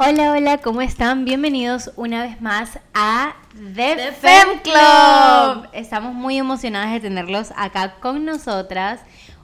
Hola, hola, ¿cómo están? Bienvenidos una vez más a The, The Fem. Club. Estamos muy emocionadas de tenerlos acá con nosotras.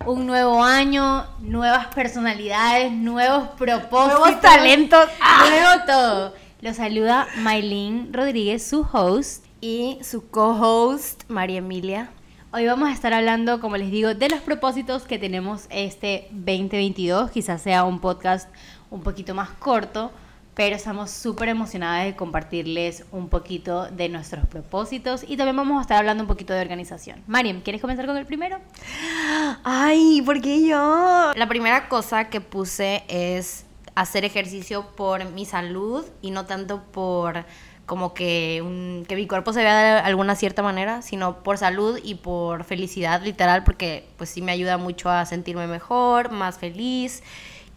Un nuevo año, nuevas personalidades, nuevos propósitos. Nuevos talentos. ¡Ah! Nuevo todo. Los saluda Maylin Rodríguez, su host. Y su co-host, María Emilia. Hoy vamos a estar hablando, como les digo, de los propósitos que tenemos este 2022. Quizás sea un podcast un poquito más corto, pero estamos súper emocionadas de compartirles un poquito de nuestros propósitos y también vamos a estar hablando un poquito de organización. Mariam, ¿quieres comenzar con el primero? Ay, ¿por qué yo? La primera cosa que puse es hacer ejercicio por mi salud y no tanto por como que, que mi cuerpo se vea de alguna cierta manera, sino por salud y por felicidad literal, porque pues sí me ayuda mucho a sentirme mejor, más feliz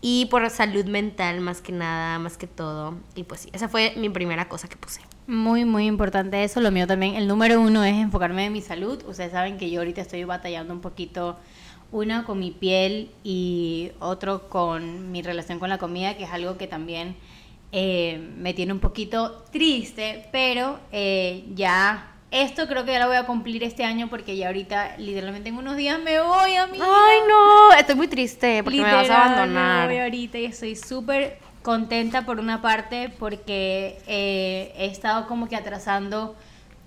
y por salud mental más que nada, más que todo. Y pues sí, esa fue mi primera cosa que puse. Muy, muy importante eso. Lo mío también. El número uno es enfocarme en mi salud. Ustedes saben que yo ahorita estoy batallando un poquito, uno con mi piel y otro con mi relación con la comida, que es algo que también eh, me tiene un poquito triste, pero eh, ya... Esto creo que ya lo voy a cumplir este año porque ya ahorita literalmente en unos días me voy a mi Ay, no, estoy muy triste porque me vas a Literal, abandonar. me voy ahorita y estoy súper contenta por una parte porque eh, he estado como que atrasando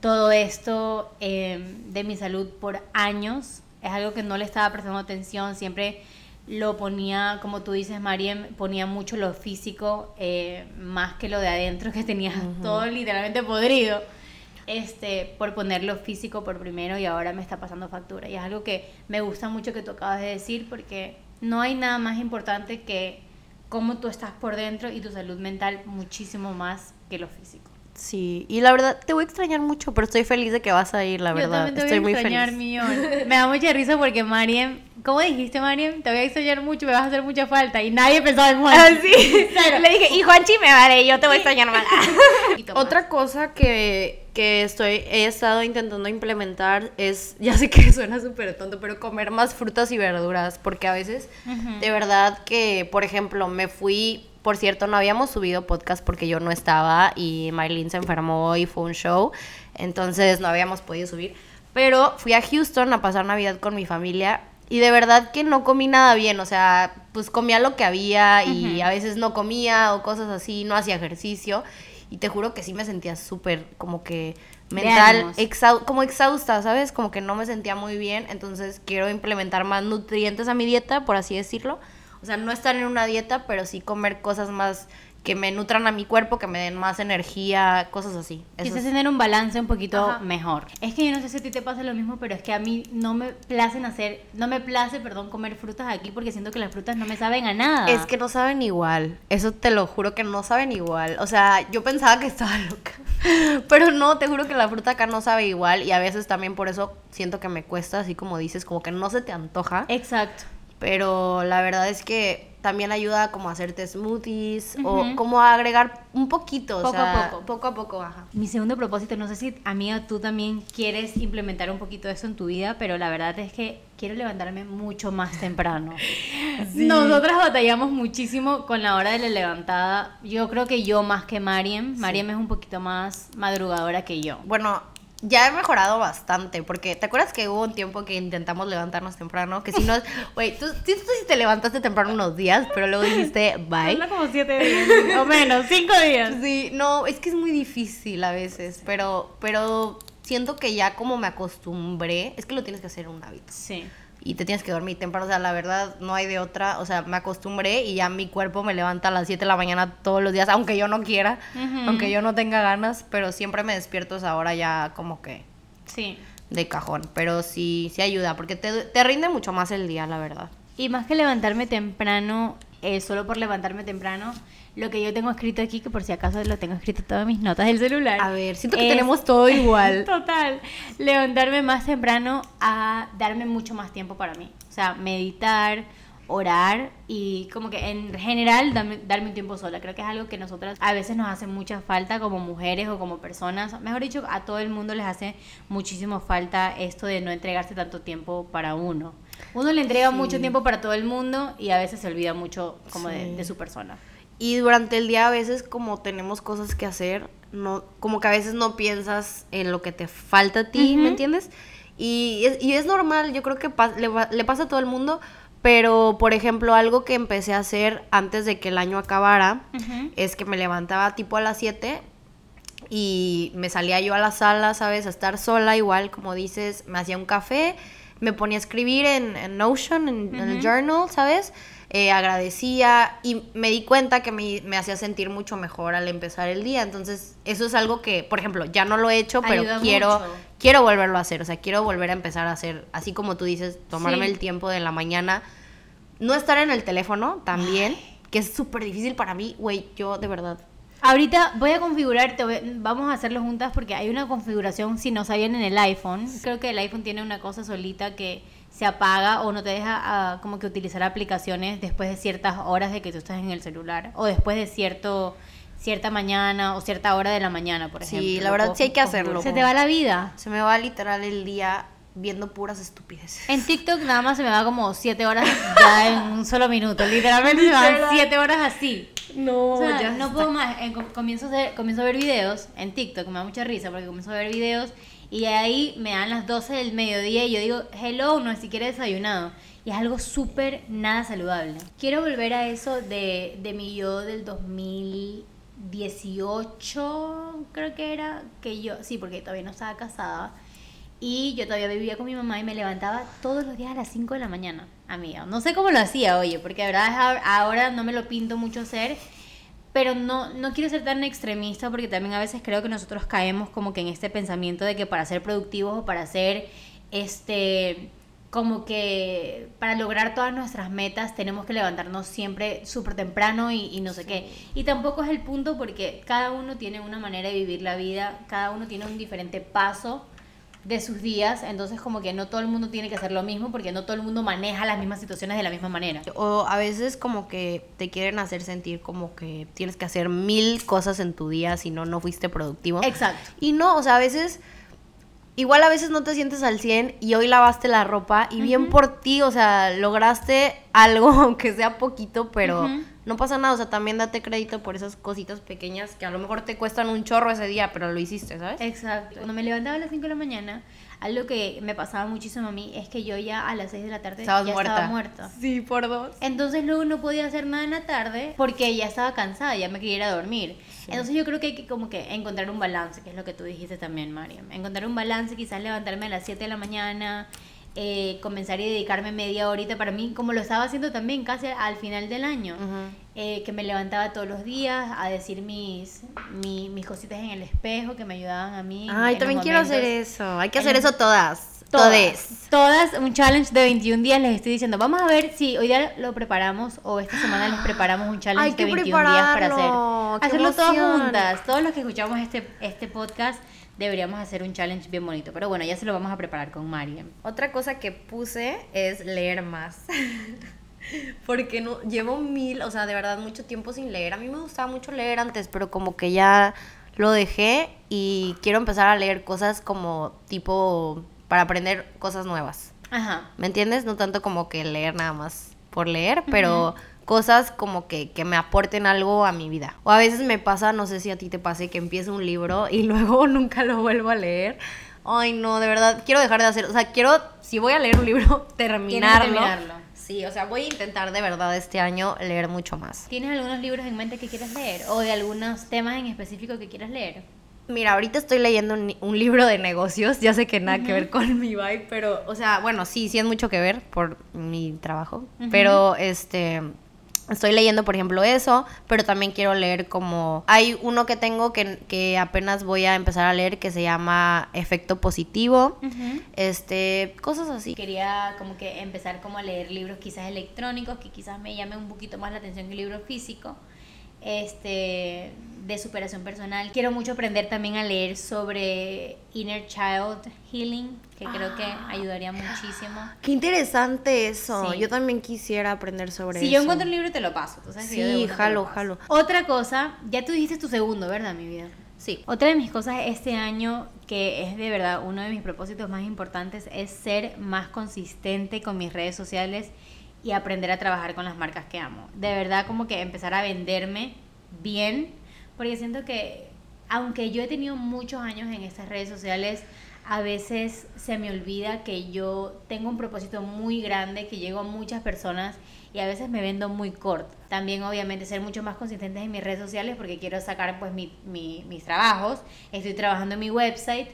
todo esto eh, de mi salud por años. Es algo que no le estaba prestando atención. Siempre lo ponía, como tú dices, Mariem, ponía mucho lo físico eh, más que lo de adentro que tenía todo literalmente podrido este, por poner lo físico por primero y ahora me está pasando factura. Y es algo que me gusta mucho que tú acabas de decir porque no hay nada más importante que cómo tú estás por dentro y tu salud mental muchísimo más que lo físico. Sí, y la verdad te voy a extrañar mucho, pero estoy feliz de que vas a ir, la Yo verdad. también te estoy voy muy a extrañar, feliz. millón. Me da mucha risa porque Mariem, ¿cómo dijiste, Mariem? Te voy a extrañar mucho, me vas a hacer mucha falta. Y nadie pensaba en Juan. Ah, sí. Le dije, y Juanchi me vale, yo te voy a extrañar más. Otra cosa que, que estoy, he estado intentando implementar es, ya sé que suena súper tonto, pero comer más frutas y verduras, porque a veces, de verdad que, por ejemplo, me fui, por cierto, no habíamos subido podcast porque yo no estaba y Maylin se enfermó y fue un show, entonces no habíamos podido subir, pero fui a Houston a pasar Navidad con mi familia. Y de verdad que no comí nada bien, o sea, pues comía lo que había y a veces no comía o cosas así, no hacía ejercicio. Y te juro que sí me sentía súper como que mental, como exhausta, ¿sabes? Como que no me sentía muy bien. Entonces quiero implementar más nutrientes a mi dieta, por así decirlo. O sea, no estar en una dieta, pero sí comer cosas más que me nutran a mi cuerpo, que me den más energía, cosas así. Eso es- tener un balance un poquito Ajá. mejor. Es que yo no sé si a ti te pasa lo mismo, pero es que a mí no me placen hacer, no me place, perdón, comer frutas aquí porque siento que las frutas no me saben a nada. Es que no saben igual. Eso te lo juro que no saben igual. O sea, yo pensaba que estaba loca. Pero no, te juro que la fruta acá no sabe igual. Y a veces también por eso siento que me cuesta, así como dices, como que no se te antoja. Exacto. Pero la verdad es que también ayuda como a hacerte smoothies o como a agregar un poquito. o Poco a poco. Poco a poco, ajá. Mi segundo propósito, no sé si amiga tú también quieres implementar un poquito de eso en tu vida, pero la verdad es que quiero levantarme mucho más temprano. Nosotras batallamos muchísimo con la hora de la levantada. Yo creo que yo más que Mariem. Mariem es un poquito más madrugadora que yo. Bueno, ya he mejorado bastante, porque ¿te acuerdas que hubo un tiempo que intentamos levantarnos temprano? Que si no, güey, tú, tú, tú sí te levantaste temprano unos días, pero luego dijiste bye. Habla como siete días, o menos, cinco días. Sí, no, es que es muy difícil a veces, pero, pero siento que ya como me acostumbré, es que lo tienes que hacer un hábito. Sí. Y te tienes que dormir temprano, o sea, la verdad no hay de otra, o sea, me acostumbré y ya mi cuerpo me levanta a las 7 de la mañana todos los días, aunque yo no quiera, aunque yo no tenga ganas, pero siempre me despierto esa hora ya como que Sí. de cajón, pero sí, sí ayuda, porque te, te rinde mucho más el día, la verdad. Y más que levantarme temprano, eh, solo por levantarme temprano, lo que yo tengo escrito aquí, que por si acaso lo tengo escrito todas mis notas del celular. A ver, siento que es- tenemos todo igual. Total. Levantarme más temprano a darme mucho más tiempo para mí. O sea, meditar, orar y como que en general darme, darme un tiempo sola. Creo que es algo que nosotras a veces nos hace mucha falta como mujeres o como personas. Mejor dicho, a todo el mundo les hace muchísimo falta esto de no entregarse tanto tiempo para uno. Uno le entrega Sí. mucho tiempo para todo el mundo y a veces se olvida mucho como de, de su persona. Y durante el día a veces como tenemos cosas que hacer, no, como que a veces no piensas en lo que te falta a ti, ¿me entiendes? Y es, y es normal, yo creo que le, le pasa a todo el mundo, pero, por ejemplo, algo que empecé a hacer antes de que el año acabara es que me levantaba tipo a las 7 y me salía yo a la sala, ¿sabes? A estar sola, igual como dices, me hacía un café, me ponía a escribir en, Notion, en, el journal, ¿sabes? Eh, agradecía y me di cuenta que me, me, hacía sentir mucho mejor al empezar el día. Entonces, eso es algo que, por ejemplo, ya no lo he hecho, pero quiero, quiero volverlo a hacer. O sea, quiero volver a empezar a hacer, así como tú dices, tomarme el tiempo de la mañana. No estar en el teléfono también, que es súper difícil para mí, güey, yo de verdad. Ahorita voy a configurar, vamos a hacerlo juntas porque hay una configuración, si no sabían en el iPhone, creo que el iPhone tiene una cosa solita que se apaga o no te deja ah, como que utilizar aplicaciones después de ciertas horas de que tú estás en el celular o después de cierto cierta mañana o cierta hora de la mañana, por ejemplo. Sí, la verdad sí hay que hacerlo. Se te va la vida. Se me va literal el día viendo puras estupideces. En TikTok nada más se me va como siete horas ya en un solo minuto. Literalmente se van siete horas así. No, ya no puedo más. comienzo, a comienzo a ver videos en TikTok, me da mucha risa porque comienzo a ver videos y ahí me dan las 12 del mediodía y yo digo, hello, no es siquiera desayunado. Y es algo súper nada saludable. Quiero volver a eso de, de mi yo del 2018, creo que era, que yo, sí, porque todavía no estaba casada. Y yo todavía vivía con mi mamá y me levantaba todos los días a las 5 de la mañana, amiga. No sé cómo lo hacía, oye, porque de verdad ahora no me lo pinto mucho ser pero no, no quiero ser tan extremista porque también a veces creo que nosotros caemos como que en este pensamiento de que para ser productivos o para ser este como que para lograr todas nuestras metas tenemos que levantarnos siempre súper temprano y, y, no sé qué. Y tampoco es el punto porque cada uno tiene una manera de vivir la vida, cada uno tiene un diferente paso de sus días, entonces como que no todo el mundo tiene que hacer lo mismo porque no todo el mundo maneja las mismas situaciones de la misma manera. O a veces como que te quieren hacer sentir como que tienes que hacer mil cosas en tu día si no, no fuiste productivo. Exacto. Y no, o sea, a veces... Igual a veces no te sientes al 100 y hoy lavaste la ropa y bien por ti, o sea, lograste algo, aunque sea poquito, pero no pasa nada, o sea, también date crédito por esas cositas pequeñas que a lo mejor te cuestan un chorro ese día, pero lo hiciste, ¿sabes? Exacto. Cuando me levantaba a las 5 de la mañana, algo que me pasaba muchísimo a mí es que yo ya a las 6 de la tarde ya estaba muerta. Sí, por dos. Entonces luego no podía hacer nada en la tarde porque ya estaba cansada, ya me quería ir a dormir. Entonces yo creo que hay que como que encontrar un balance, que es lo que tú dijiste también, Mariam. Encontrar un balance, quizás levantarme a las 7 de la mañana, eh, comenzar y dedicarme media horita para mí, como lo estaba haciendo también casi al final del año, eh, que me levantaba todos los días a decir mis, mis, cositas en el espejo que me ayudaban a mí. Ay, también quiero hacer eso, hay que hacer eso todas. Todas, todas, un challenge de 21 días les estoy diciendo. Vamos a ver si hoy día lo preparamos o esta semana les preparamos un challenge de 21 días para hacer. Hacerlo todas juntas. Todos los que escuchamos este, este podcast deberíamos hacer un challenge bien bonito. Pero bueno, ya se lo vamos a preparar con Mariam. Otra cosa que puse es leer más. Porque no, llevo mil, o sea, de verdad mucho tiempo sin leer. A mí me gustaba mucho leer antes, pero como que ya lo dejé y quiero empezar a leer cosas como tipo para aprender cosas nuevas. Ajá. ¿Me entiendes? No tanto como que leer nada más por leer, pero cosas como que, que, me aporten algo a mi vida. O a veces me pasa, no sé si a ti te pase, que empiezo un libro y luego nunca lo vuelvo a leer. Ay, no, de verdad, quiero dejar de hacer, o sea, quiero, si voy a leer un libro, terminarlo. terminarlo. Sí, o sea, voy a intentar de verdad este año leer mucho más. ¿Tienes algunos libros en mente que quieras leer? ¿O de algunos temas en específico que quieras leer? Mira, ahorita estoy leyendo un, libro de negocios, ya sé que nada que ver con mi vibe, pero, o sea, bueno, sí, sí es mucho que ver por mi trabajo, pero este Estoy leyendo, por ejemplo, eso, pero también quiero leer como... Hay uno que tengo que, que apenas voy a empezar a leer que se llama Efecto Positivo, este, cosas así. Quería como que empezar como a leer libros quizás electrónicos, que quizás me llamen un poquito más la atención que el libro físico este, de superación personal. Quiero mucho aprender también a leer sobre Inner Child Healing, que creo que ah. ayudaría muchísimo. Qué interesante eso. Yo también quisiera aprender sobre eso. Si yo encuentro un libro, te lo paso. sí, jalo, jalo. Otra cosa, ya tú dijiste tu segundo, ¿verdad, mi vida? Sí. Otra de mis cosas este año, que es de verdad uno de mis propósitos más importantes, es ser más consistente con mis redes sociales y aprender a trabajar con las marcas que amo. De verdad como que empezar a venderme bien, porque siento que aunque yo he tenido muchos años en estas redes sociales, a veces se me olvida que yo tengo un propósito muy grande, que llego a muchas personas y a veces me vendo muy corto. También obviamente ser mucho más consistentes en mis redes sociales porque quiero sacar pues mi, mi, mis trabajos, estoy trabajando en mi website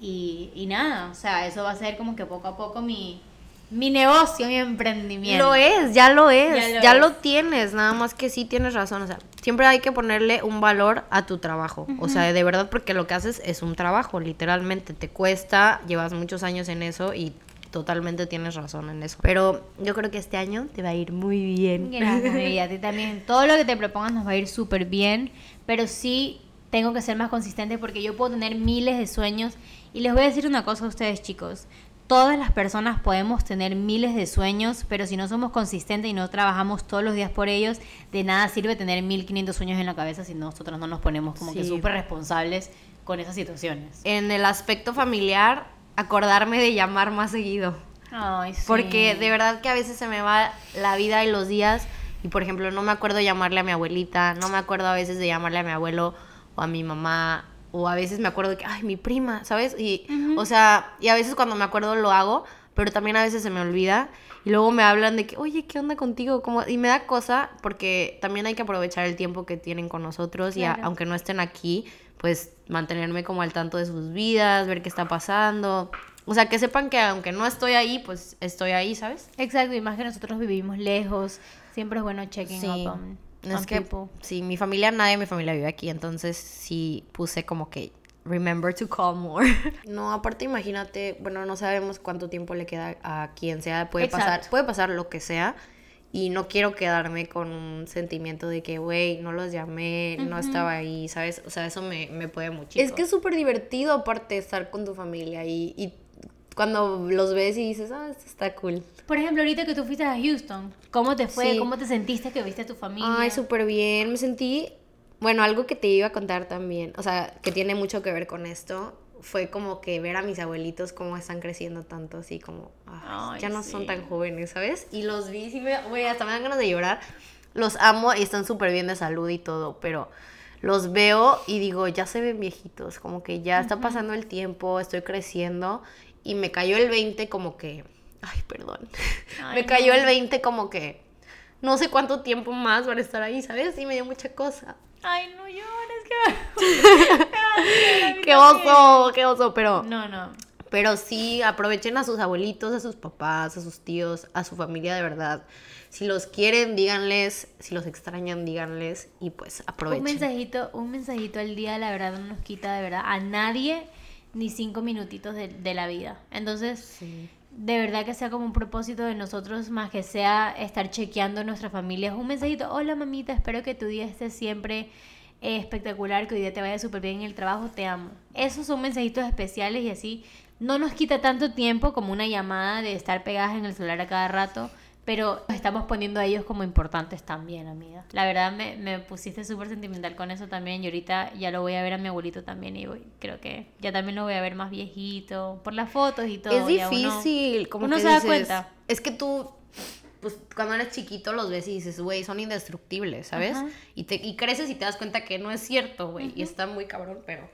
y, y nada, o sea, eso va a ser como que poco a poco mi, mi negocio, mi emprendimiento. Lo es, ya lo es, ya lo, tienes, nada más que sí tienes razón, o sea, siempre hay que ponerle un valor a tu trabajo, o sea, de verdad porque lo que haces es un trabajo, literalmente, te cuesta, llevas muchos años en eso y totalmente tienes razón en eso. Pero yo creo que este año te va a ir muy bien. Gracias, y a ti también. Todo lo que te propongas nos va a ir súper bien, pero sí tengo que ser más consistente porque yo puedo tener miles de sueños y les voy a decir una cosa a ustedes, chicos todas las personas podemos tener miles de sueños, pero si no somos consistentes y no trabajamos todos los días por ellos, de nada sirve tener 1500 sueños en la cabeza si nosotros no nos ponemos como que súper responsables con esas situaciones. En el aspecto familiar, acordarme de llamar más seguido. Ay, sí. Porque de verdad que a veces se me va la vida y los días y por ejemplo no me acuerdo llamarle a mi abuelita, no me acuerdo a veces de llamarle a mi abuelo o a mi mamá o a veces me acuerdo de que, ay, mi prima, ¿sabes? Y, o sea, y a veces cuando me acuerdo lo hago, pero también a veces se me olvida. Y luego me hablan de que, oye, ¿qué onda contigo? Como, y me da cosa porque también hay que aprovechar el tiempo que tienen con nosotros y aunque no estén aquí, pues mantenerme como al tanto de sus vidas, ver qué está pasando. O sea, que sepan que aunque no estoy ahí, pues estoy ahí, ¿sabes? Exacto, y más que nosotros vivimos lejos, siempre es bueno checking up es que, sí, mi familia, nadie de mi familia vive aquí, entonces sí puse como que remember to call more. No, aparte imagínate, bueno, no sabemos cuánto tiempo le queda a quien sea, puede pasar, puede pasar lo que sea. Y no quiero quedarme con un sentimiento de que, güey, no los llamé, no estaba ahí, ¿sabes? O sea, eso me, me puede muchísimo. Es que es súper divertido, aparte, estar con tu familia y, y cuando los ves y dices, ah, esto está cool. Por ejemplo, ahorita que tú fuiste a Houston, ¿cómo te fue? ¿Cómo te sentiste que viste a tu familia? Ay, súper bien. Me sentí, bueno, algo que te iba a contar también, o sea, que tiene mucho que ver con esto, fue como que ver a mis abuelitos cómo están creciendo tanto, así como, ya no son tan jóvenes, ¿sabes? Y los vi, y me, güey, hasta me dan ganas de llorar. Los amo y están súper bien de salud y todo, pero los veo y digo, ya se ven viejitos, como que ya está pasando el tiempo, estoy creciendo y me cayó el 20 como que, ay, perdón, me cayó el 20 como que no sé cuánto tiempo más van a estar ahí, ¿sabes? Y me dio mucha cosa. Ay, no llores, que qué oso, qué oso, pero no, no. Pero sí, aprovechen a sus abuelitos, a sus papás, a sus tíos, a su familia de verdad. Si los quieren, díganles. Si los extrañan, díganles. Y pues aprovechen. Un mensajito, un mensajito al día, la verdad, no nos quita de verdad a nadie ni cinco minutitos de, la vida. Entonces, de verdad que sea como un propósito de nosotros, más que sea estar chequeando nuestra familia. Es un mensajito, hola mamita, espero que tu día esté siempre espectacular, que hoy día te vaya súper bien en el trabajo, te amo. Esos son mensajitos especiales y así no nos quita tanto tiempo como una llamada de estar pegadas en el celular a cada rato pero estamos poniendo a ellos como importantes también, amiga. La verdad me, me pusiste súper sentimental con eso también y ahorita ya lo voy a ver a mi abuelito también y voy, creo que ya también lo voy a ver más viejito, por las fotos y todo. Es difícil, como uno se da cuenta. Es que tú pues cuando eres chiquito los ves y dices, güey, son indestructibles, ¿sabes? Y, te, y creces y te das cuenta que no es cierto, güey. Y está muy cabrón, pero...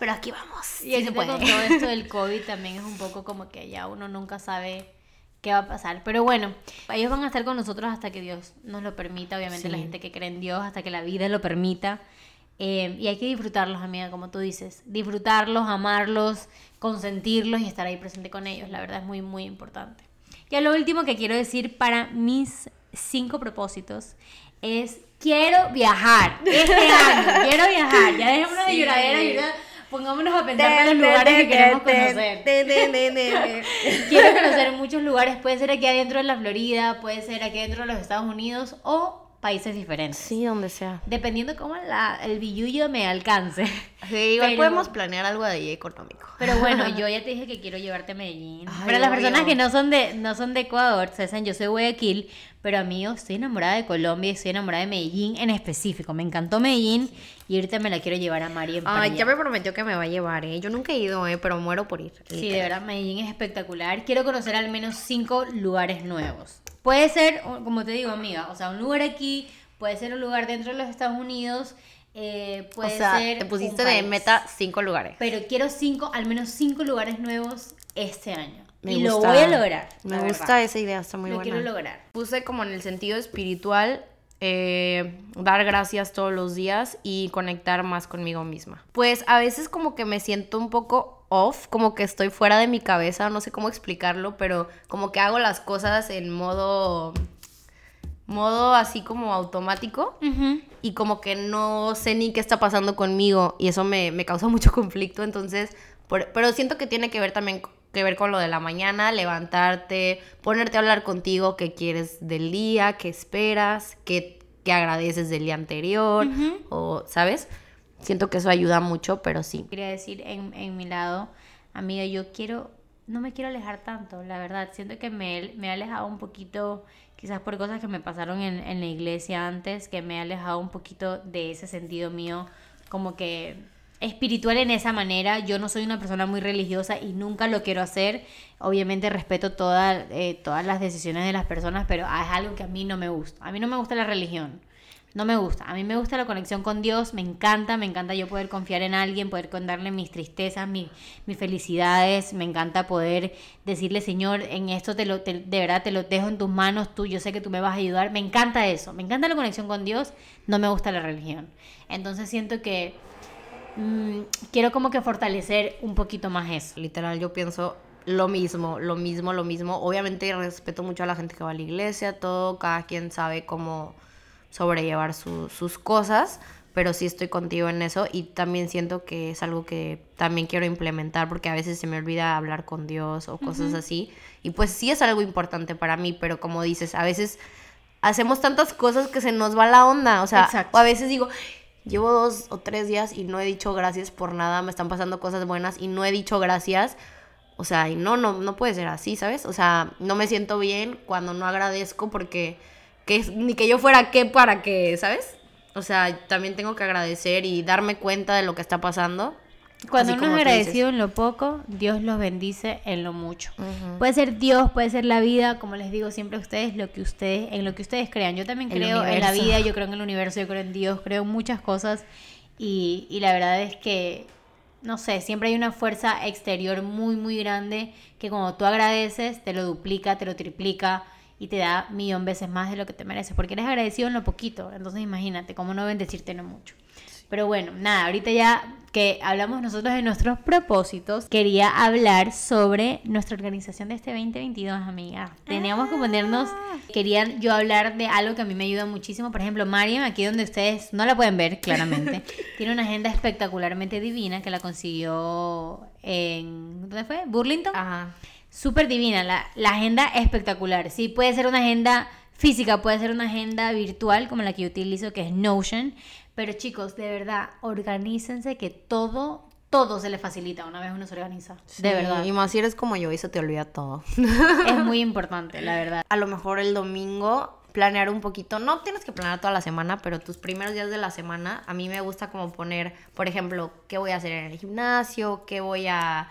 Pero aquí vamos. Y sí con todo esto del COVID también es un poco como que ya uno nunca sabe qué va a pasar. Pero bueno, ellos van a estar con nosotros hasta que Dios nos lo permita, obviamente la gente que cree en Dios, hasta que la vida lo permita. Eh, y hay que disfrutarlos, amiga, como tú dices. Disfrutarlos, amarlos, consentirlos y estar ahí presente con ellos. La verdad es muy, muy importante. Y lo último que quiero decir para mis cinco propósitos es quiero viajar este año. quiero viajar. Ya dejémonos de lloradera y Pongámonos a pensar en los lugares que queremos conocer. Quiero conocer muchos lugares. Puede ser aquí adentro de la Florida, puede ser aquí adentro de los Estados Unidos o países diferentes. Sí, donde sea. Dependiendo cómo la, el billullo me alcance. Sí, igual podemos planear algo de ahí económico. Pero bueno, yo ya te dije que quiero llevarte a Medellín. Para las personas que no son de no son de Ecuador, saben, yo soy Guayaquil, pero a mí yo estoy enamorada de Colombia y estoy enamorada de Medellín en específico. Me encantó Medellín y ahorita me la quiero llevar a Mari en Ay, ya me prometió que me va a llevar, ¿eh? Yo nunca he ido, ¿eh? Pero muero por ir. Sí, de verdad, Medellín es espectacular. Quiero conocer al menos cinco lugares nuevos. puede ser, como te digo, amiga, o sea, un lugar aquí, puede ser un lugar dentro de los Estados Unidos, eh, puede o sea, ser te pusiste de meta cinco lugares. Pero quiero cinco, al menos cinco lugares nuevos este año. Me y lo gusta. voy a lograr. Me gusta verdad. esa idea, está muy Lo buena. quiero lograr. Puse como en el sentido espiritual, eh, dar gracias todos los días y conectar más conmigo misma. Pues a veces como que me siento un poco off, como que estoy fuera de mi cabeza, no sé cómo explicarlo, pero como que hago las cosas en modo, modo así como automático y como que no sé ni qué está pasando conmigo y eso me, me causa mucho conflicto, entonces, por- pero siento que tiene que ver también que ver con lo de la mañana, levantarte, ponerte a hablar contigo, qué quieres del día, qué esperas, qué, qué agradeces del día anterior, o, ¿sabes? Siento que eso ayuda mucho, pero sí. Quería decir en, en mi lado, amiga, yo quiero, no me quiero alejar tanto, la verdad. Siento que me, me he alejado un poquito, quizás por cosas que me pasaron en, en la iglesia antes, que me he alejado un poquito de ese sentido mío, como que espiritual en esa manera. Yo no soy una persona muy religiosa y nunca lo quiero hacer. Obviamente respeto toda, eh, todas las decisiones de las personas, pero es algo que a mí no me gusta. A mí no me gusta la religión. No me gusta. A mí me gusta la conexión con Dios. Me encanta, me encanta yo poder confiar en alguien, poder contarle mis tristezas, mi- mis felicidades. Me encanta poder decirle, Señor, en esto te lo, de verdad te lo dejo en tus manos. Tú, yo sé que tú me vas a ayudar. Me encanta eso. Me encanta la conexión con Dios. No me gusta la religión. Entonces siento que mm, quiero como que fortalecer un poquito más eso. Literal, yo pienso lo mismo, lo mismo, lo mismo. Obviamente respeto mucho a la gente que va a la iglesia, todo, cada quien sabe cómo sobrellevar su- sus cosas, pero sí estoy contigo en eso y también siento que es algo que también quiero implementar porque a veces se me olvida hablar con Dios o cosas así. Y pues sí es algo importante para mí, pero como dices, a veces hacemos tantas cosas que se nos va la onda, o sea, Exacto. o a veces digo, llevo dos o tres días y no he dicho gracias por nada, me están pasando cosas buenas y no he dicho gracias. O sea, y no, no, no puede ser así, ¿sabes? O sea, no me siento bien cuando no agradezco porque que ni que yo fuera qué para que, ¿sabes? O sea, también tengo que agradecer y darme cuenta de lo que está pasando. Cuando Así uno es agradecido en lo poco, Dios los bendice en lo mucho. Puede ser Dios, puede ser la vida, como les digo siempre a ustedes, lo que ustedes, en lo que ustedes crean. Yo también El creo en la vida, yo creo en el universo, yo creo en Dios, creo en muchas cosas y, y la verdad es que, no sé, siempre hay una fuerza exterior muy, muy grande que cuando tú agradeces, te lo duplica, te lo triplica y te da millón veces más de lo que te mereces, porque eres agradecido en lo poquito, entonces imagínate, cómo no bendecirte en lo mucho. Pero bueno, nada, ahorita ya que hablamos nosotros de nuestros propósitos, quería hablar sobre nuestra organización de este 2022, amiga. Teníamos que ponernos, querían yo hablar de algo que a mí me ayuda muchísimo. Por ejemplo, Mariam, aquí donde ustedes no la pueden ver claramente, tiene una agenda espectacularmente divina que la consiguió en, ¿dónde fue? Burlington. Ajá. Súper divina, la, la agenda espectacular. Sí, puede ser una agenda física, puede ser una agenda virtual como la que yo utilizo, que es Notion. Pero chicos, de verdad, organícense que todo, todo se le facilita una vez uno se organiza. de verdad. Y más si eres como yo y se te olvida todo. Es muy importante, la verdad. a lo mejor el domingo planear un poquito, no tienes que planear toda la semana, pero tus primeros días de la semana, a mí me gusta como poner, por ejemplo, qué voy a hacer en el gimnasio, qué voy a,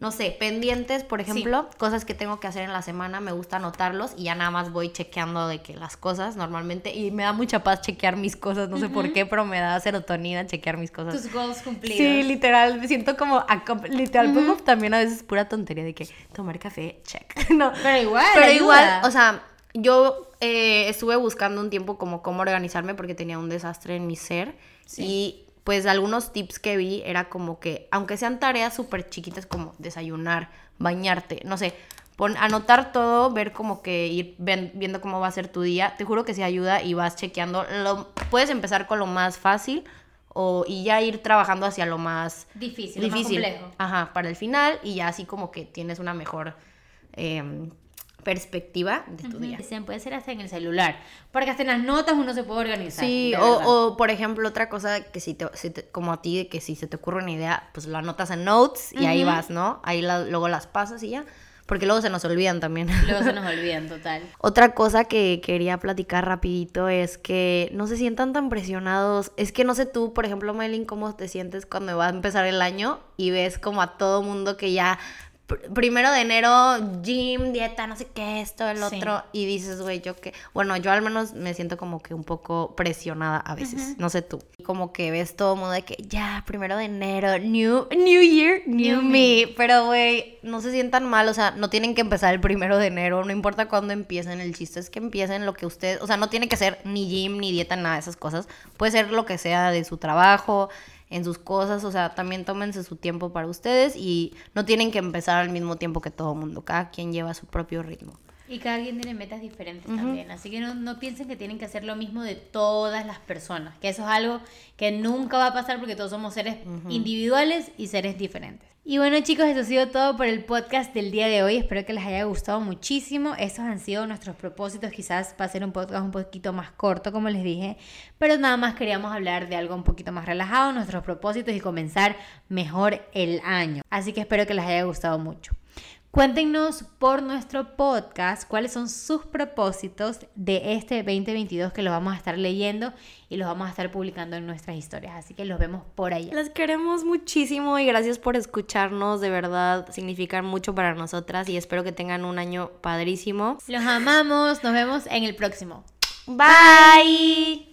no sé, pendientes, por ejemplo, cosas que tengo que hacer en la semana, me gusta anotarlos y ya nada más voy chequeando de que las cosas normalmente, y me da mucha paz chequear mis cosas, no sé por qué, pero me da serotonina chequear mis cosas. Tus goals cumplidos. Sí, literal, me siento como, literal, pongo también a veces pura tontería de que tomar café, check. no, Pero igual, pero ayuda. igual, o sea, yo eh, estuve buscando un tiempo como cómo organizarme porque tenía un desastre en mi ser. Sí. Y pues algunos tips que vi era como que, aunque sean tareas súper chiquitas como desayunar, bañarte, no sé, pon, anotar todo, ver como que ir ven- viendo cómo va a ser tu día, te juro que sí ayuda y vas chequeando. Lo, puedes empezar con lo más fácil o, y ya ir trabajando hacia lo más Difícil, lo más complejo. Ajá, para el final y ya así como que tienes una mejor em, perspectiva de tu día. Dicen, puede ser hasta en el celular. Porque hasta en las notas uno se puede organizar. Sí, o, por ejemplo otra cosa que si te, si te- como a ti, que si se te ocurre una idea, pues lo anotas en notes y ahí Ujú. vas, ¿no? Ahí la- luego las pasas y ya, porque luego se nos olvidan también. Luego se nos olvidan, total. Otra cosa que quería platicar rapidito es que no se sientan tan presionados. Es que no sé tú, por ejemplo, Maylin, cómo te sientes cuando va a empezar el año y ves como a todo mundo que ya primero de enero, gym, dieta, no sé qué, esto, el otro, y dices, güey, yo que, bueno, yo al menos me siento como que un poco presionada a veces, no sé tú, como que ves todo mundo de que ya, primero de enero, new, new year, new, me. pero güey, no se sientan mal, o sea, no tienen que empezar el primero de enero, no importa cuándo empiecen, el chiste es que empiecen lo que ustedes, o sea, no tiene que ser ni gym, ni dieta, nada de esas cosas, puede ser lo que sea de su trabajo, en sus cosas, o sea, también tómense su tiempo para ustedes y no tienen que empezar al mismo tiempo que todo el mundo, cada quien lleva su propio ritmo. Y cada quien tiene metas diferentes también, así que no, no, piensen que tienen que hacer lo mismo de todas las personas, que eso es algo que nunca va a pasar porque todos somos seres individuales y seres diferentes. Y bueno chicos, eso ha sido todo por el podcast del día de hoy. Espero que les haya gustado muchísimo. Estos han sido nuestros propósitos. Quizás va a ser un podcast un poquito más corto, como les dije. Pero nada más queríamos hablar de algo un poquito más relajado, nuestros propósitos y comenzar mejor el año. Así que espero que les haya gustado mucho. Cuéntenos por nuestro podcast cuáles son sus propósitos de este 2022 que los vamos a estar leyendo y los vamos a estar publicando en nuestras historias. Así que los vemos por allá. Las queremos muchísimo y gracias por escucharnos. De verdad, significan mucho para nosotras y espero que tengan un año padrísimo. Los amamos. Nos vemos en el próximo. Bye.